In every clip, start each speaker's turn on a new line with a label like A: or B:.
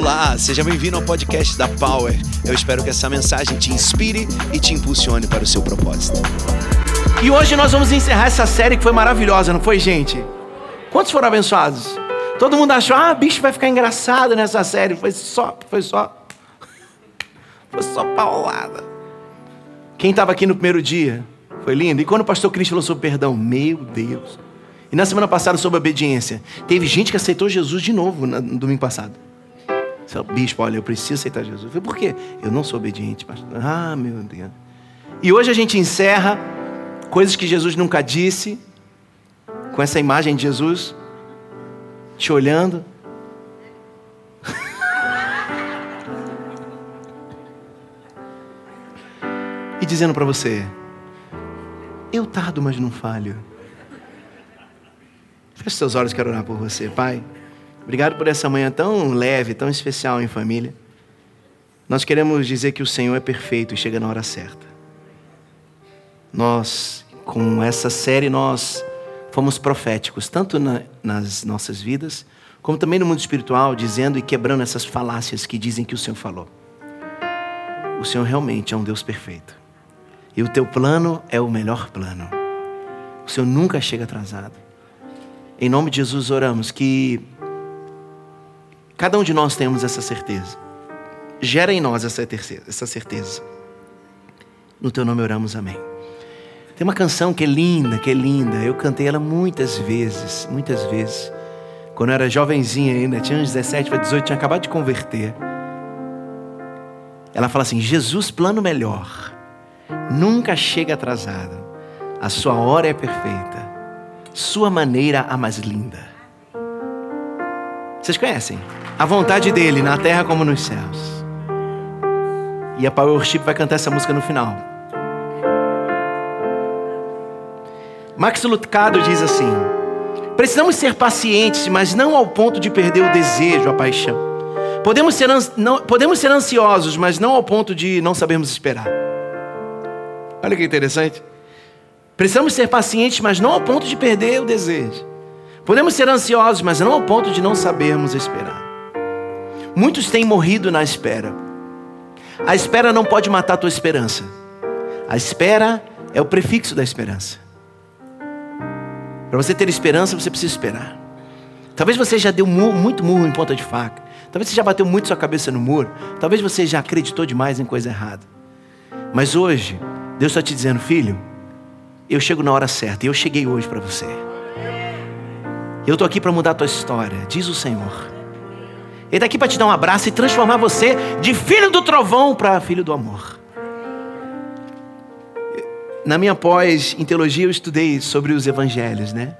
A: Olá, seja bem-vindo ao podcast da Power. Eu espero que essa mensagem te inspire e te impulsione para o seu propósito.
B: E hoje nós vamos encerrar essa série que foi maravilhosa, não foi, gente? Quantos foram abençoados? Todo mundo achou, ah, bicho vai ficar engraçado nessa série. Foi só, foi só, foi só paulada. Quem estava aqui no primeiro dia? Foi lindo. E quando o pastor Cristo falou sobre perdão, meu Deus. E na semana passada sobre obediência, teve gente que aceitou Jesus de novo no domingo passado. Bispo, olha, eu preciso aceitar Jesus. Eu falei, por quê? Eu não sou obediente, pastor. Ah, meu Deus. E hoje a gente encerra coisas que Jesus nunca disse, com essa imagem de Jesus te olhando. e dizendo para você: Eu tardo, mas não falho. Feche seus olhos, quero orar por você, Pai. Obrigado por essa manhã tão leve, tão especial em família. Nós queremos dizer que o Senhor é perfeito e chega na hora certa. Nós, com essa série, nós fomos proféticos, tanto na, nas nossas vidas, como também no mundo espiritual, dizendo e quebrando essas falácias que dizem que o Senhor falou. O Senhor realmente é um Deus perfeito. E o teu plano é o melhor plano. O Senhor nunca chega atrasado. Em nome de Jesus oramos que cada um de nós tenhamos essa certeza. Gera em nós essa certeza. No teu nome oramos, amém. Tem uma canção que é linda, que é linda. Eu cantei ela muitas vezes, muitas vezes. Quando eu era jovenzinha ainda, tinha uns 17 para 18, tinha acabado de converter. Ela fala assim: Jesus, plano melhor, nunca chega atrasado. A sua hora é perfeita, sua maneira a mais linda. Vocês conhecem? A vontade dele na terra como nos céus. E a Power Worship vai cantar essa música no final. Max Lucado diz assim: precisamos ser pacientes, mas não ao ponto de perder o desejo, a paixão. Podemos ser, não, podemos ser ansiosos, mas não ao ponto de não sabermos esperar. Olha que interessante. Precisamos ser pacientes, mas não ao ponto de perder o desejo. Podemos ser ansiosos, mas não ao ponto de não sabermos esperar. Muitos têm morrido na espera. A espera não pode matar a tua esperança. A espera é o prefixo da esperança. Para você ter esperança, você precisa esperar. Talvez você já deu muito murro em ponta de faca. Talvez você já bateu muito sua cabeça no muro. Talvez você já acreditou demais em coisa errada. Mas hoje, Deus está te dizendo, filho, eu chego na hora certa. E eu cheguei hoje para você. Eu estou aqui para mudar a tua história, diz o Senhor. Ele está aqui para te dar um abraço e transformar você de filho do trovão para filho do amor. Na minha pós em teologia eu estudei sobre os evangelhos, né?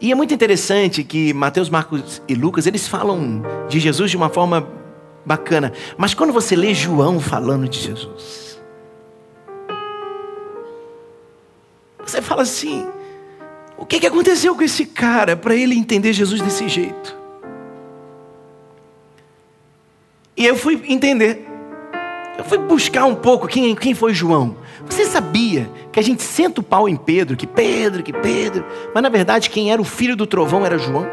B: E é muito interessante que Mateus, Marcos e Lucas, eles falam de Jesus de uma forma bacana. Mas quando você lê João falando de Jesus, você fala assim: o que aconteceu com esse cara para ele entender Jesus desse jeito? Eu fui entender. Eu fui buscar um pouco quem, quem foi João. Você sabia que a gente senta o pau em Pedro, que Pedro, que Pedro, mas na verdade quem era o filho do trovão era João?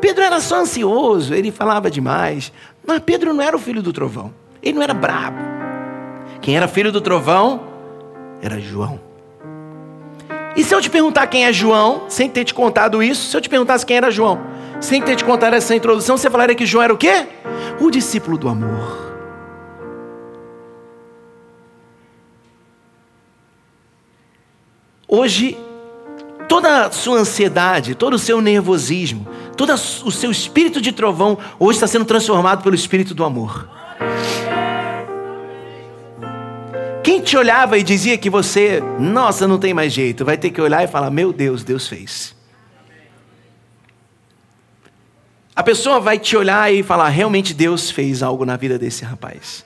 B: Pedro era só ansioso, ele falava demais. Mas Pedro não era o filho do trovão, ele não era brabo. Quem era filho do trovão era João. E se eu te perguntar quem é João, sem ter te contado isso, se eu te perguntasse quem era João, sem ter te contado essa introdução, você falaria que João era o quê? O discípulo do amor. Hoje, toda a sua ansiedade, todo o seu nervosismo, todo o seu espírito de trovão, hoje está sendo transformado pelo espírito do amor. Quem te olhava e dizia que você, nossa, não tem mais jeito, vai ter que olhar e falar: Meu Deus, Deus fez. A pessoa vai te olhar e falar: Realmente Deus fez algo na vida desse rapaz.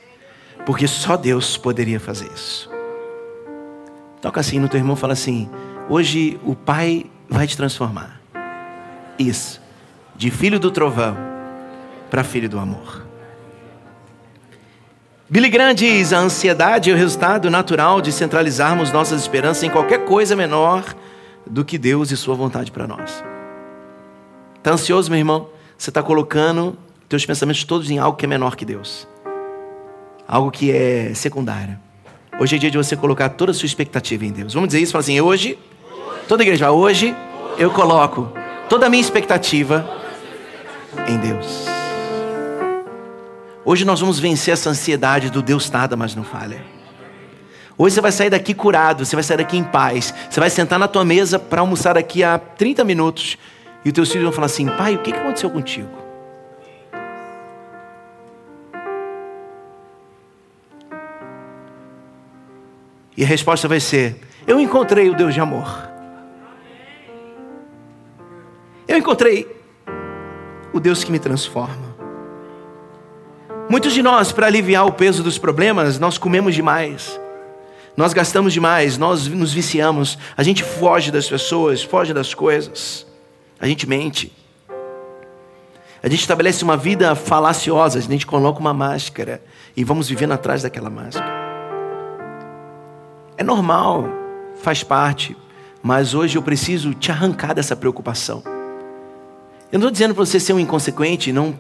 B: Porque só Deus poderia fazer isso. Toca assim no teu irmão, fala assim: hoje o Pai vai te transformar. Isso, de filho do trovão para filho do amor. Billy Graham diz: a ansiedade é o resultado natural de centralizarmos nossas esperanças em qualquer coisa menor do que Deus e Sua vontade para nós. Está ansioso, meu irmão? Você está colocando teus pensamentos todos em algo que é menor que Deus. Algo que é secundário. Hoje é dia de você colocar toda a sua expectativa em Deus. Vamos dizer isso? Falar assim, hoje, toda a igreja, hoje eu coloco toda a minha expectativa em Deus. Hoje nós vamos vencer essa ansiedade do Deus nada, mas não falha. Hoje você vai sair daqui curado, você vai sair daqui em paz. Você vai sentar na tua mesa para almoçar daqui a 30 minutos e os teus filhos vão falar assim: pai, o que aconteceu contigo? E a resposta vai ser: eu encontrei o Deus de amor. Eu encontrei o Deus que me transforma. Muitos de nós, para aliviar o peso dos problemas, nós comemos demais. Nós gastamos demais, nós nos viciamos, a gente foge das pessoas, foge das coisas, a gente mente. A gente estabelece uma vida falaciosa, a gente coloca uma máscara e vamos vivendo atrás daquela máscara. É normal, faz parte, mas hoje eu preciso te arrancar dessa preocupação. Eu não estou dizendo para você ser um inconsequente, não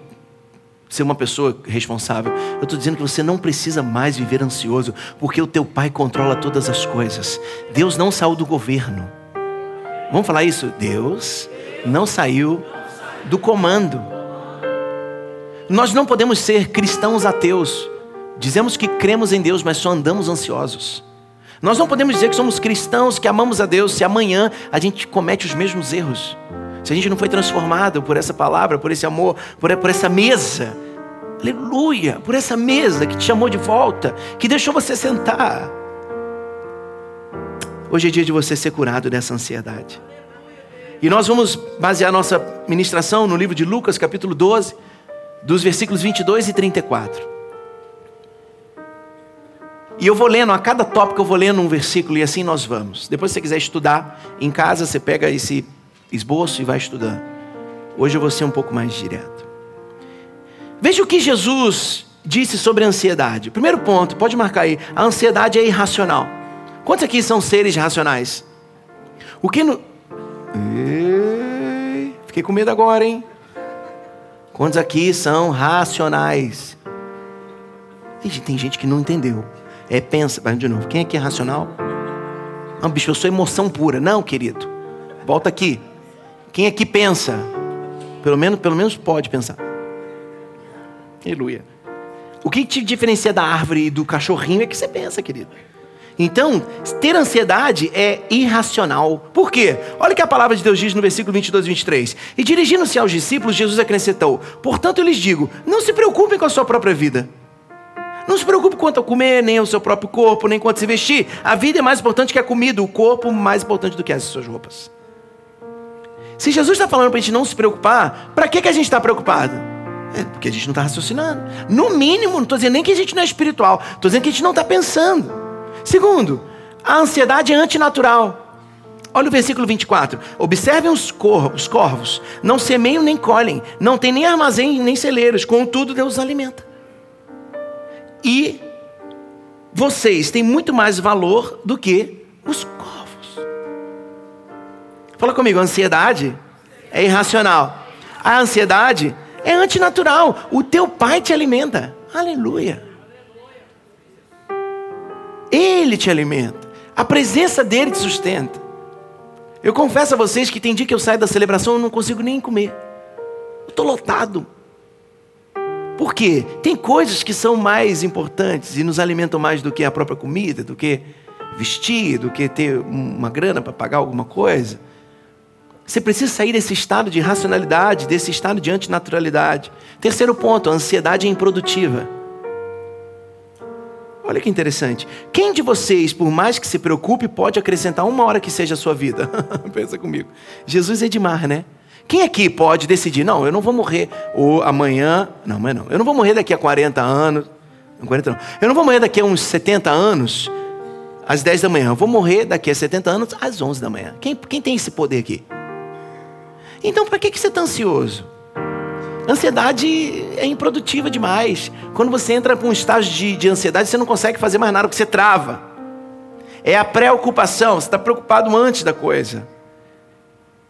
B: ser uma pessoa responsável. Eu estou dizendo que você não precisa mais viver ansioso, porque o teu pai controla todas as coisas. Deus não saiu do governo. Vamos falar isso? Deus não saiu do comando. Nós não podemos ser cristãos ateus. Dizemos que cremos em Deus, mas só andamos ansiosos. Nós não podemos dizer que somos cristãos, que amamos a Deus, se amanhã a gente comete os mesmos erros. Se a gente não foi transformado por essa palavra, por esse amor, por, por essa mesa, aleluia, por essa mesa que te chamou de volta, que deixou você sentar. Hoje é dia de você ser curado dessa ansiedade. E nós vamos basear nossa ministração no livro de Lucas, capítulo 12, dos versículos 22 e 34. E eu vou lendo, a cada tópico eu vou lendo um versículo e assim nós vamos. Depois, se você quiser estudar em casa, você pega esse esboço e vai estudando. Hoje eu vou ser um pouco mais direto. Veja o que Jesus disse sobre a ansiedade. Primeiro ponto, pode marcar aí. A ansiedade é irracional. Quantos aqui são seres racionais? O que no... Ei, fiquei com medo agora, hein? Quantos aqui são racionais? tem gente que não entendeu. É, pensa, de novo. Quem aqui é racional? Não, bicho, eu sou emoção pura. Não, querido. Volta aqui. Quem aqui pensa? Pelo menos, pelo menos pode pensar. Aleluia. O que te diferencia da árvore e do cachorrinho é que você pensa, querido. Então, ter ansiedade é irracional. Por quê? Olha o que a palavra de Deus diz no versículo 22 e 23. E dirigindo-se aos discípulos, Jesus acrescentou: Portanto, eu lhes digo: não se preocupem com a sua própria vida. Não se preocupe quanto a comer, nem ao seu próprio corpo, nem quanto se vestir. A vida é mais importante que a comida, o corpo mais importante do que as suas roupas. Se Jesus está falando para a gente não se preocupar, para que, que a gente está preocupado? É porque a gente não está raciocinando. No mínimo, não estou dizendo nem que a gente não é espiritual, estou dizendo que a gente não está pensando. Segundo, a ansiedade é antinatural. Olha o versículo 24. Observem os corvos, os corvos, não semeiam nem colhem, não tem nem armazém nem celeiros, contudo Deus os alimenta. E vocês têm muito mais valor do que os corvos. Fala comigo, a ansiedade é irracional. A ansiedade é antinatural. O teu pai te alimenta. Aleluia. Ele te alimenta. A presença dele te sustenta. Eu confesso a vocês que tem dia que eu saio da celebração e não consigo nem comer. Estou lotado. Por quê? Tem coisas que são mais importantes e nos alimentam mais do que a própria comida, do que vestir, do que ter uma grana para pagar alguma coisa. Você precisa sair desse estado de racionalidade, desse estado de antinaturalidade. Terceiro ponto, a ansiedade é improdutiva. Olha que interessante. Quem de vocês, por mais que se preocupe, pode acrescentar uma hora que seja a sua vida? Pensa comigo. Jesus é demais, né? Quem aqui pode decidir, não, eu não vou morrer ou amanhã, não, amanhã não. Eu não vou morrer daqui a 40 anos. 40 não. Eu não vou morrer daqui a uns 70 anos às 10 da manhã. Eu vou morrer daqui a 70 anos às 11 da manhã. Quem, quem tem esse poder aqui? Então, para que, que você está ansioso? Ansiedade é improdutiva demais. Quando você entra para um estágio de, de ansiedade, você não consegue fazer mais nada porque você trava. É a preocupação, você está preocupado antes da coisa.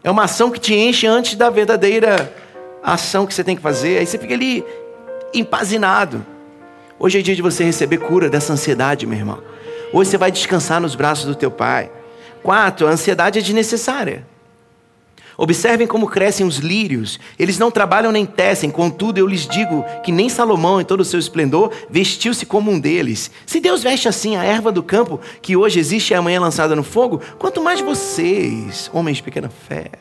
B: É uma ação que te enche antes da verdadeira ação que você tem que fazer, aí você fica ali empazinado. Hoje é dia de você receber cura dessa ansiedade, meu irmão. Hoje você vai descansar nos braços do teu pai. Quatro, a ansiedade é desnecessária. Observem como crescem os lírios. Eles não trabalham nem tecem, contudo eu lhes digo que nem Salomão, em todo o seu esplendor, vestiu-se como um deles. Se Deus veste assim a erva do campo, que hoje existe e amanhã lançada no fogo, quanto mais vocês, homens de pequena fé.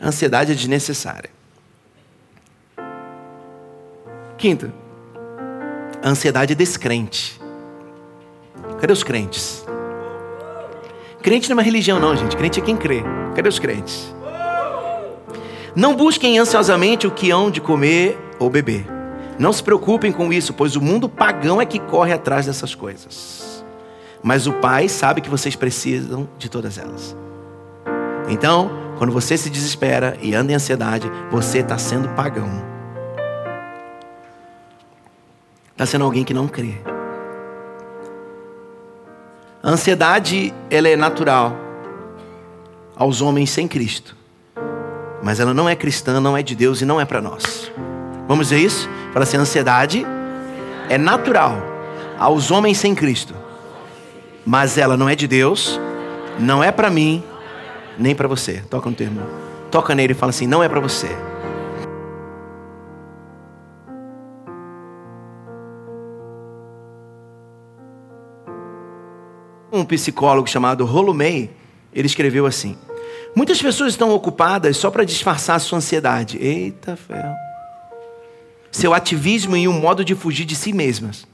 B: A ansiedade é desnecessária. Quinta, a ansiedade é descrente. Cadê os crentes? Crente não é uma religião, não, gente. Crente é quem crê. Cadê os crentes? Não busquem ansiosamente o que hão de comer ou beber. Não se preocupem com isso, pois o mundo pagão é que corre atrás dessas coisas. Mas o Pai sabe que vocês precisam de todas elas. Então, quando você se desespera e anda em ansiedade, você está sendo pagão. Está sendo alguém que não crê. A ansiedade, ela é natural aos homens sem Cristo. Mas ela não é cristã, não é de Deus e não é para nós. Vamos ver isso? Fala assim: a ansiedade é natural aos homens sem Cristo. Mas ela não é de Deus, não é para mim, nem para você. Toca no termo. Toca nele e fala assim: não é para você. Um psicólogo chamado Rollo May, ele escreveu assim: Muitas pessoas estão ocupadas só para disfarçar sua ansiedade. Eita ferro. Seu ativismo e um modo de fugir de si mesmas.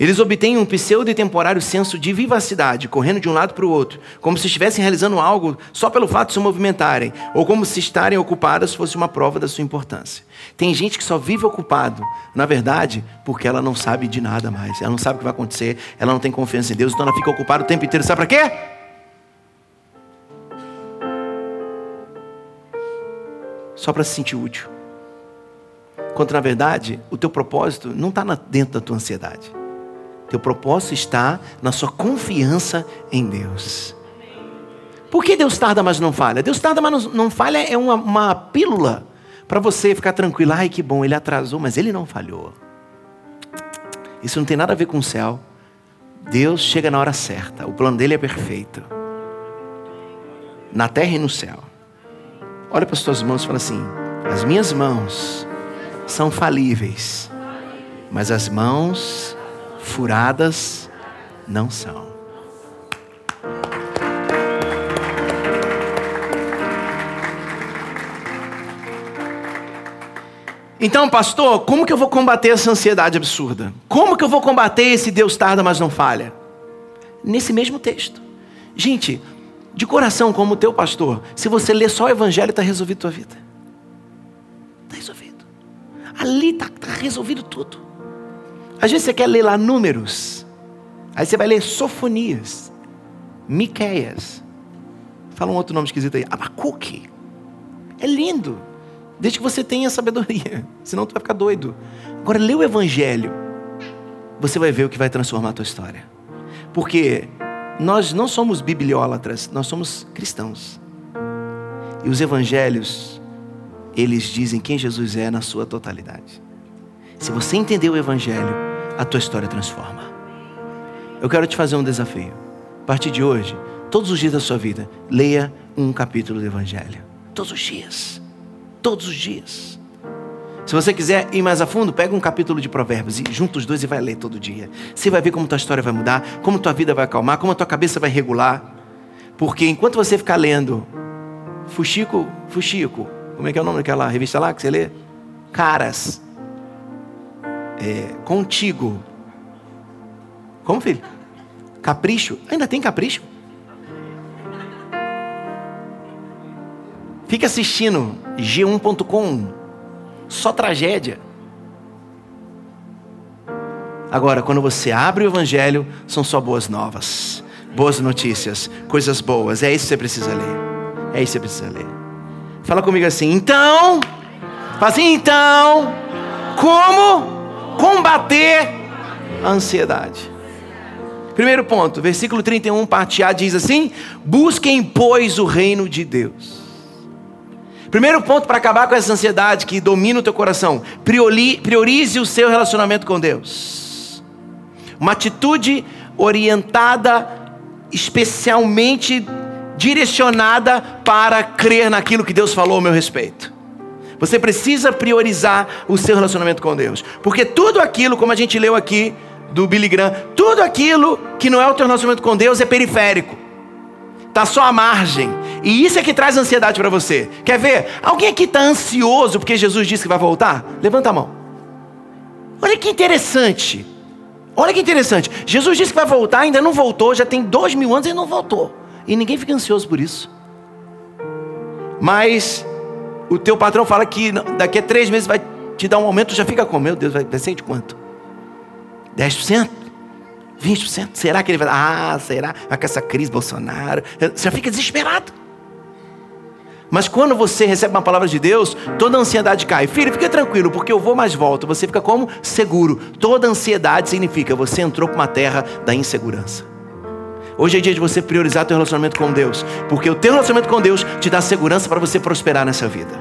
B: Eles obtêm um pseudo e temporário senso de vivacidade, correndo de um lado para o outro, como se estivessem realizando algo só pelo fato de se movimentarem, ou como se estarem ocupadas fosse uma prova da sua importância. Tem gente que só vive ocupado, na verdade, porque ela não sabe de nada mais. Ela não sabe o que vai acontecer, ela não tem confiança em Deus, então ela fica ocupada o tempo inteiro. Sabe para quê? Só para se sentir útil. Quando na verdade, o teu propósito não está dentro da tua ansiedade. Teu propósito está na sua confiança em Deus. Por que Deus tarda, mas não falha? Deus tarda, mas não falha é uma, uma pílula para você ficar tranquilo. Ai, que bom, ele atrasou, mas ele não falhou. Isso não tem nada a ver com o céu. Deus chega na hora certa. O plano dele é perfeito. Na terra e no céu. Olha para as tuas mãos e fala assim: As minhas mãos são falíveis, mas as mãos furadas não são. Então, pastor, como que eu vou combater essa ansiedade absurda? Como que eu vou combater esse Deus tarda, mas não falha? Nesse mesmo texto. Gente, de coração, como teu pastor, se você ler só o Evangelho, está resolvido a tua vida. Está resolvido. Ali está tá resolvido tudo. Às vezes você quer ler lá números. Aí você vai ler Sofonias, Miqueias. Fala um outro nome esquisito aí. Abacuque. É lindo. Desde que você tenha sabedoria. Senão tu vai ficar doido. Agora lê o Evangelho. Você vai ver o que vai transformar a tua história. Porque nós não somos bibliólatras, nós somos cristãos. E os evangelhos, eles dizem quem Jesus é na sua totalidade. Se você entender o evangelho, a tua história transforma. Eu quero te fazer um desafio. A partir de hoje, todos os dias da sua vida, leia um capítulo do Evangelho. Todos os dias. Todos os dias. Se você quiser ir mais a fundo, pega um capítulo de Provérbios e junta os dois e vai ler todo dia. Você vai ver como tua história vai mudar, como tua vida vai acalmar, como a tua cabeça vai regular. Porque enquanto você ficar lendo Fuxico, Fuxico, como é que é o nome daquela revista lá que você lê? Caras é, contigo. Como, filho? Capricho? Ainda tem capricho? Fica assistindo G1.com. Só tragédia. Agora, quando você abre o Evangelho, são só boas novas, boas notícias, coisas boas. É isso que você precisa ler. É isso que você precisa ler. Fala comigo assim, então. Fala assim, então. Como combater a ansiedade. Primeiro ponto, versículo 31, parte A diz assim: Busquem, pois, o reino de Deus. Primeiro ponto para acabar com essa ansiedade que domina o teu coração: priorize o seu relacionamento com Deus. Uma atitude orientada, especialmente direcionada para crer naquilo que Deus falou ao meu respeito. Você precisa priorizar o seu relacionamento com Deus, porque tudo aquilo, como a gente leu aqui do Billy Graham, tudo aquilo que não é o teu relacionamento com Deus é periférico. Está só à margem. E isso é que traz ansiedade para você. Quer ver? Alguém aqui está ansioso porque Jesus disse que vai voltar? Levanta a mão. Olha que interessante. Olha que interessante. Jesus disse que vai voltar, ainda não voltou, já tem dois mil anos e não voltou. E ninguém fica ansioso por isso. Mas o teu patrão fala que daqui a três meses vai te dar um aumento, já fica com, meu Deus, vai ser de quanto? 10%? 20%? Será que ele vai. Ah, será? Vai com essa crise Bolsonaro. Você já fica desesperado. Mas quando você recebe uma palavra de Deus, toda a ansiedade cai. Filho, fica tranquilo, porque eu vou mais volto. Você fica como? Seguro. Toda ansiedade significa você entrou para uma terra da insegurança. Hoje é dia de você priorizar teu relacionamento com Deus, porque o teu relacionamento com Deus te dá segurança para você prosperar nessa vida.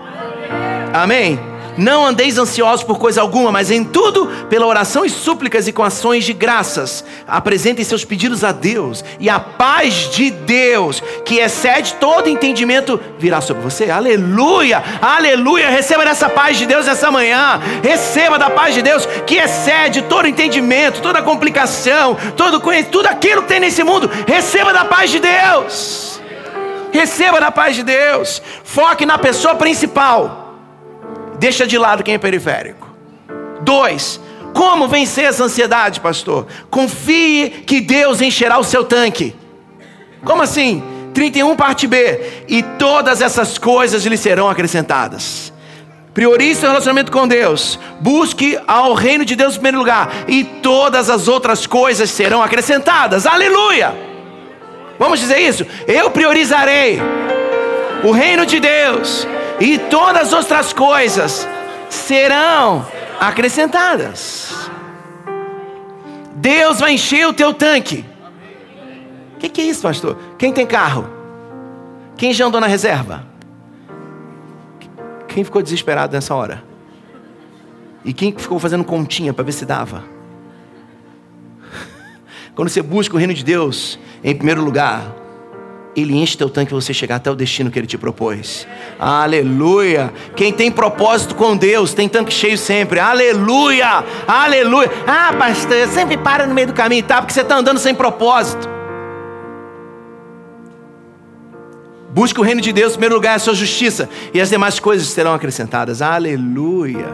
B: Amém? Não andeis ansiosos por coisa alguma, mas em tudo, pela oração e súplicas e com ações de graças, apresentem seus pedidos a Deus, e a paz de Deus, que excede todo entendimento, virá sobre você. Aleluia! Aleluia! Receba dessa paz de Deus essa manhã. Receba da paz de Deus que excede todo entendimento, toda complicação, todo conhecimento, tudo aquilo que tem nesse mundo. Receba da paz de Deus. Receba da paz de Deus. Foque na pessoa principal. Deixa de lado quem é periférico. Dois, como vencer essa ansiedade, pastor? Confie que Deus encherá o seu tanque. Como assim? 31 parte B. E todas essas coisas lhe serão acrescentadas. Priorize seu relacionamento com Deus. Busque ao reino de Deus em primeiro lugar. E todas as outras coisas serão acrescentadas. Aleluia! Vamos dizer isso? Eu priorizarei o reino de Deus e todas as outras coisas serão acrescentadas. Deus vai encher o teu tanque. O que, que é isso, pastor? Quem tem carro? Quem já andou na reserva? Quem ficou desesperado nessa hora? E quem ficou fazendo continha para ver se dava? Quando você busca o reino de Deus em primeiro lugar, ele enche teu tanque para você chegar até o destino que ele te propôs. Aleluia! Quem tem propósito com Deus tem tanque cheio sempre. Aleluia! Aleluia! Ah, pastor, eu sempre para no meio do caminho, tá? Porque você está andando sem propósito. Busque o reino de Deus, em primeiro lugar, a sua justiça, e as demais coisas serão acrescentadas. Aleluia!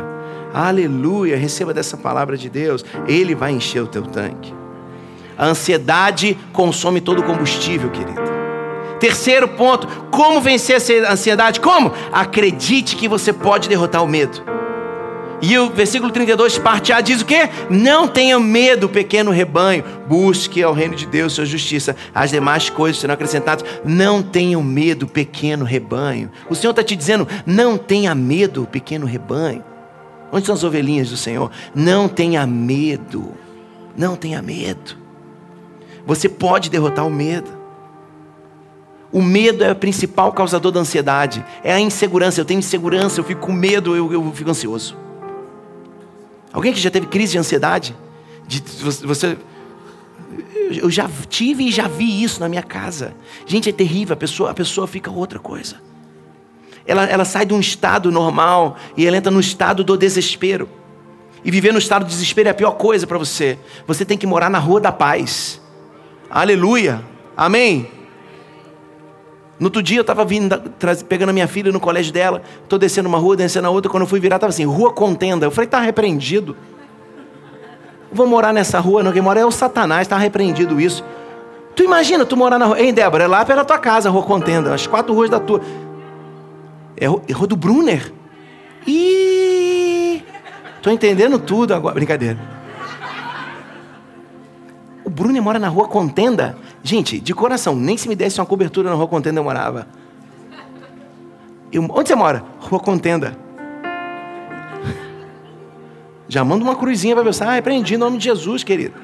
B: Aleluia! Receba dessa palavra de Deus, Ele vai encher o teu tanque. A ansiedade consome todo o combustível, querido. Terceiro ponto, como vencer essa ansiedade? Como? Acredite que você pode derrotar o medo. E o versículo 32, parte A, diz o quê? Não tenha medo, pequeno rebanho. Busque ao reino de Deus sua justiça. As demais coisas serão acrescentadas. Não tenha medo, pequeno rebanho. O Senhor está te dizendo: não tenha medo, pequeno rebanho. Onde são as ovelhinhas do Senhor? Não tenha medo. Não tenha medo. Você pode derrotar o medo. O medo é o principal causador da ansiedade. É a insegurança. Eu tenho insegurança, eu fico com medo, eu, eu fico ansioso. Alguém que já teve crise de ansiedade? De, você, eu já tive e já vi isso na minha casa. Gente, é terrível. A pessoa, a pessoa fica outra coisa. Ela, ela sai de um estado normal e ela entra no estado do desespero. E viver no estado do desespero é a pior coisa para você. Você tem que morar na rua da paz. Aleluia. Amém. No outro dia eu estava vindo, pegando a minha filha no colégio dela, estou descendo uma rua, descendo a outra, quando eu fui virar, estava assim, rua contenda. Eu falei, está repreendido. Vou morar nessa rua, não, quem mora é o Satanás, está repreendido isso. Tu imagina, tu morar na rua. Ei, Débora, é lá da tua casa, rua contenda, as quatro ruas da tua. É, é rua do Brunner. E Tô entendendo tudo agora. Brincadeira. O Bruno mora na rua Contenda. Gente, de coração, nem se me desse uma cobertura na rua Contenda eu morava. Eu, onde você mora? Rua Contenda. Já manda uma cruzinha para pensar, ah, aprendi em nome de Jesus, querido.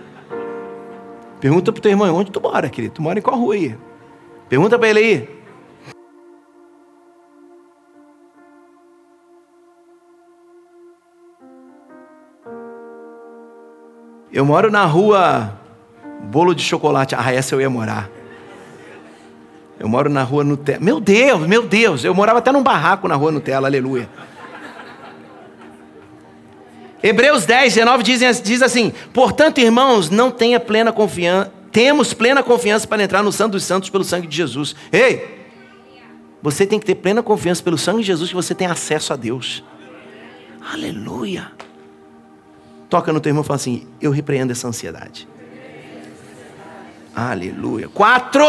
B: Pergunta pro teu irmão, onde tu mora, querido? Tu mora em qual rua aí? Pergunta para ele aí, Eu moro na rua Bolo de Chocolate. Ah, essa eu ia morar. Eu moro na rua Nutella. Meu Deus, meu Deus. Eu morava até num barraco na rua Nutella, aleluia. Hebreus 10, 19 diz, diz assim: Portanto, irmãos, não tenha plena confiança, temos plena confiança para entrar no Santo dos Santos pelo sangue de Jesus. Ei! Você tem que ter plena confiança pelo sangue de Jesus que você tem acesso a Deus. Aleluia! Toca no teu irmão e fala assim: Eu repreendo essa ansiedade. Aleluia. Quatro!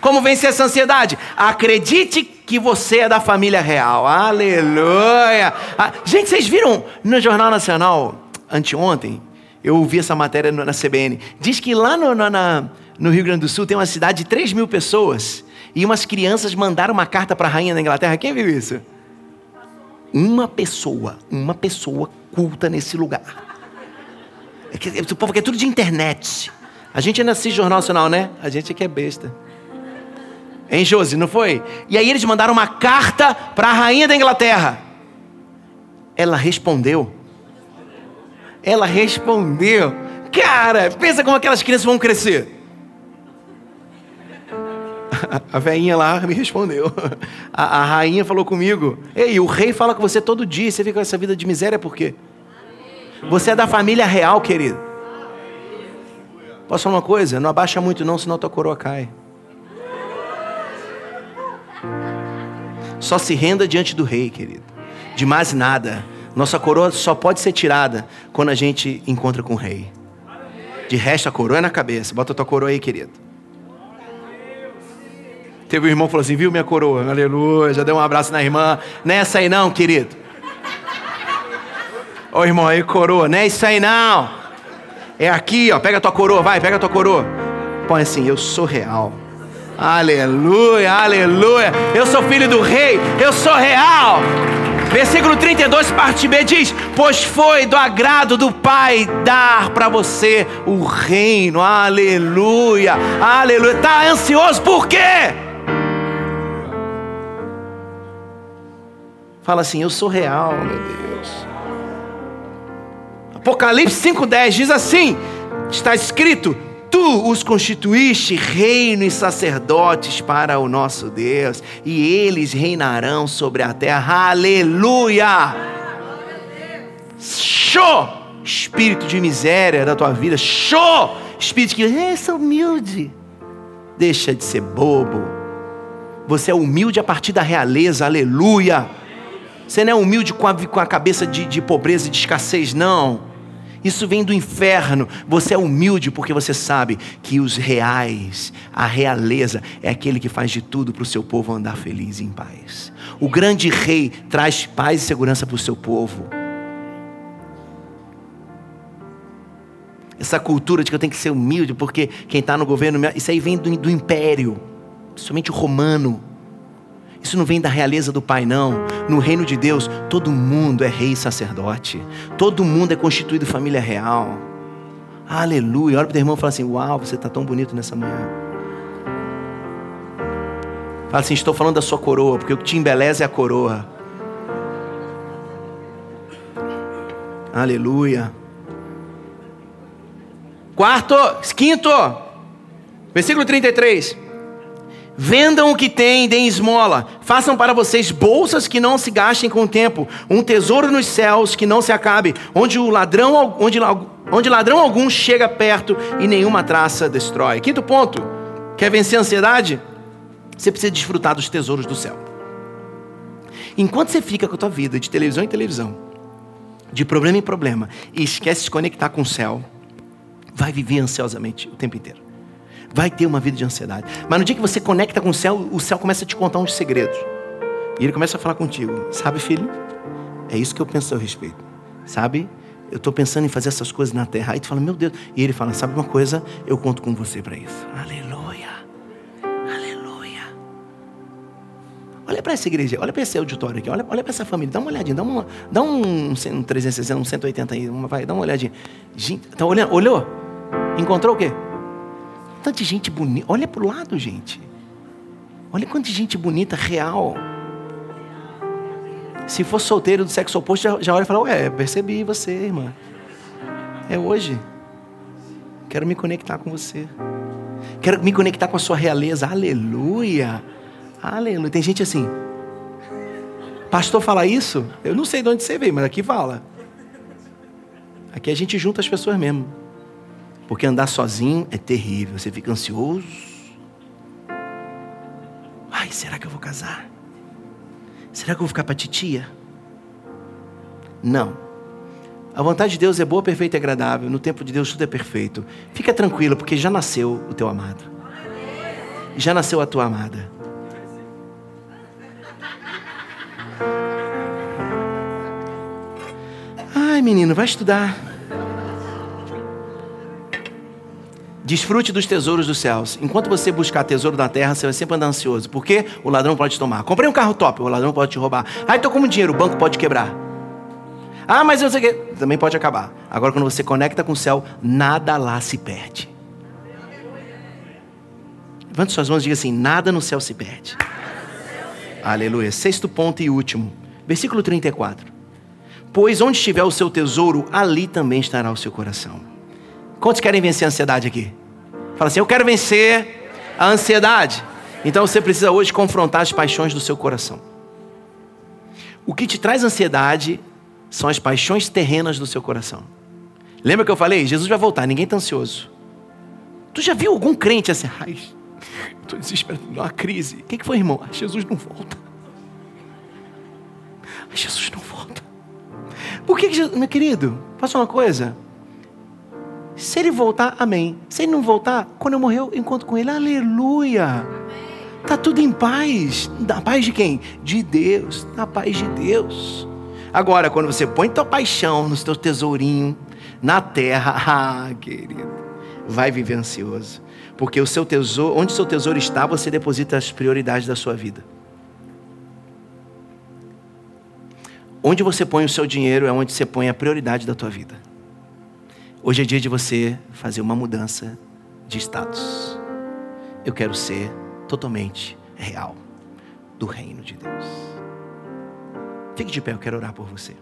B: Como vencer essa ansiedade? Acredite que você é da família real. Aleluia! Ah, gente, vocês viram no Jornal Nacional anteontem? Eu ouvi essa matéria na CBN. Diz que lá no, na, no Rio Grande do Sul tem uma cidade de 3 mil pessoas e umas crianças mandaram uma carta para a rainha da Inglaterra. Quem viu isso? Uma pessoa, uma pessoa culta nesse lugar. É que, o povo quer tudo de internet. A gente ainda assiste Jornal Nacional, né? A gente aqui é besta. Em Josi, não foi? E aí eles mandaram uma carta para a rainha da Inglaterra. Ela respondeu. Ela respondeu. Cara, pensa como aquelas crianças vão crescer. A velhinha lá me respondeu. A, a, rainha falou comigo. Ei, o rei fala com você todo dia. Você fica com essa vida de miséria por quê? Você é da família real, querido. Posso falar uma coisa? Não abaixa muito não, senão tua coroa cai. Só se renda diante do rei, querido. De mais nada. Nossa coroa só pode ser tirada quando a gente encontra com o rei. De resto, a coroa é na cabeça. Bota tua coroa aí, querido. Teve um irmão que falou assim: viu minha coroa? Aleluia. Já deu um abraço na irmã. Não é essa aí, não, querido. Ô irmão, aí, coroa. Não é isso aí, não. É aqui, ó. Pega a tua coroa, vai, pega a tua coroa. Põe assim: eu sou real. Aleluia, aleluia. Eu sou filho do rei, eu sou real. Versículo 32, parte B diz: Pois foi do agrado do Pai dar para você o reino. Aleluia, aleluia. Está ansioso por quê? Fala assim: Eu sou real, meu Deus. Apocalipse 5,10 diz assim: Está escrito: Tu os constituíste reino e sacerdotes para o nosso Deus, e eles reinarão sobre a terra. Aleluia! Show! Espírito de miséria da tua vida. Show! Espírito que é, sou humilde. Deixa de ser bobo. Você é humilde a partir da realeza. Aleluia! Você não é humilde com a, com a cabeça de, de pobreza e de escassez, não. Isso vem do inferno. Você é humilde porque você sabe que os reais, a realeza, é aquele que faz de tudo para o seu povo andar feliz e em paz. O grande rei traz paz e segurança para o seu povo. Essa cultura de que eu tenho que ser humilde porque quem está no governo, isso aí vem do, do império, principalmente o romano. Isso não vem da realeza do Pai, não. No reino de Deus, todo mundo é rei e sacerdote. Todo mundo é constituído família real. Aleluia. Olha para o teu irmão e fala assim: Uau, você está tão bonito nessa manhã. Fala assim: Estou falando da sua coroa, porque o que te embeleza é a coroa. Aleluia. Quarto, quinto, versículo 33. Vendam o que têm, deem esmola. Façam para vocês bolsas que não se gastem com o tempo, um tesouro nos céus que não se acabe, onde o ladrão, onde, onde ladrão algum chega perto e nenhuma traça destrói. Quinto ponto: quer vencer a ansiedade? Você precisa desfrutar dos tesouros do céu. Enquanto você fica com a tua vida de televisão em televisão, de problema em problema, e esquece de se conectar com o céu, vai viver ansiosamente o tempo inteiro vai ter uma vida de ansiedade. Mas no dia que você conecta com o céu, o céu começa a te contar uns segredos. E ele começa a falar contigo: Sabe, filho? É isso que eu penso a respeito. Sabe? Eu estou pensando em fazer essas coisas na terra. Aí tu fala: Meu Deus. E ele fala: Sabe uma coisa? Eu conto com você para isso. Aleluia. Aleluia. Olha para essa igreja, olha para esse auditório aqui, olha, olha para essa família, dá uma olhadinha, dá, uma, dá um, um 360, um 180 aí, uma, vai, dá uma olhadinha. Gente, tá olhando? Olhou? Encontrou o quê? Tanta gente bonita. Olha para o lado, gente. Olha quanta gente bonita, real. Se for solteiro do sexo oposto, já, já olha e fala: Ué, percebi você, irmã. É hoje. Quero me conectar com você. Quero me conectar com a sua realeza. Aleluia. Aleluia. Tem gente assim. Pastor fala isso? Eu não sei de onde você veio, mas aqui fala. Aqui a gente junta as pessoas mesmo. Porque andar sozinho é terrível. Você fica ansioso. Ai, será que eu vou casar? Será que eu vou ficar para titia? Não. A vontade de Deus é boa, perfeita e agradável. No tempo de Deus tudo é perfeito. Fica tranquilo, porque já nasceu o teu amado. Já nasceu a tua amada. Ai, menino, vai estudar. Desfrute dos tesouros dos céus. Enquanto você buscar tesouro da terra, você vai sempre andar ansioso. Porque o ladrão pode tomar. Comprei um carro top, o ladrão pode te roubar. Ai, tô com dinheiro, o banco pode quebrar. Ah, mas eu sei que. Também pode acabar. Agora, quando você conecta com o céu, nada lá se perde. Levante suas mãos e diga assim: nada no céu se perde. Aleluia. Sexto ponto e último. Versículo 34. Pois onde estiver o seu tesouro, ali também estará o seu coração. Quantos querem vencer a ansiedade aqui? Fala assim: eu quero vencer a ansiedade. Então você precisa hoje confrontar as paixões do seu coração. O que te traz ansiedade são as paixões terrenas do seu coração. Lembra que eu falei? Jesus vai voltar, ninguém está ansioso. Tu já viu algum crente assim? Ai, estou desesperado, uma crise. O que, que foi, irmão? Ai, Jesus não volta. Ai, Jesus não volta. Por que, que Jesus... Meu querido, faça uma coisa. Se ele voltar, amém. Se ele não voltar, quando eu morrer, eu encontro com ele. Aleluia. Tá tudo em paz. Na paz de quem? De Deus. Na paz de Deus. Agora, quando você põe tua paixão no teu tesourinho na terra, ah, querido, vai viver ansioso. Porque o seu tesouro, onde o seu tesouro está, você deposita as prioridades da sua vida. Onde você põe o seu dinheiro é onde você põe a prioridade da tua vida. Hoje é dia de você fazer uma mudança de status. Eu quero ser totalmente real do reino de Deus. Fique de pé, eu quero orar por você.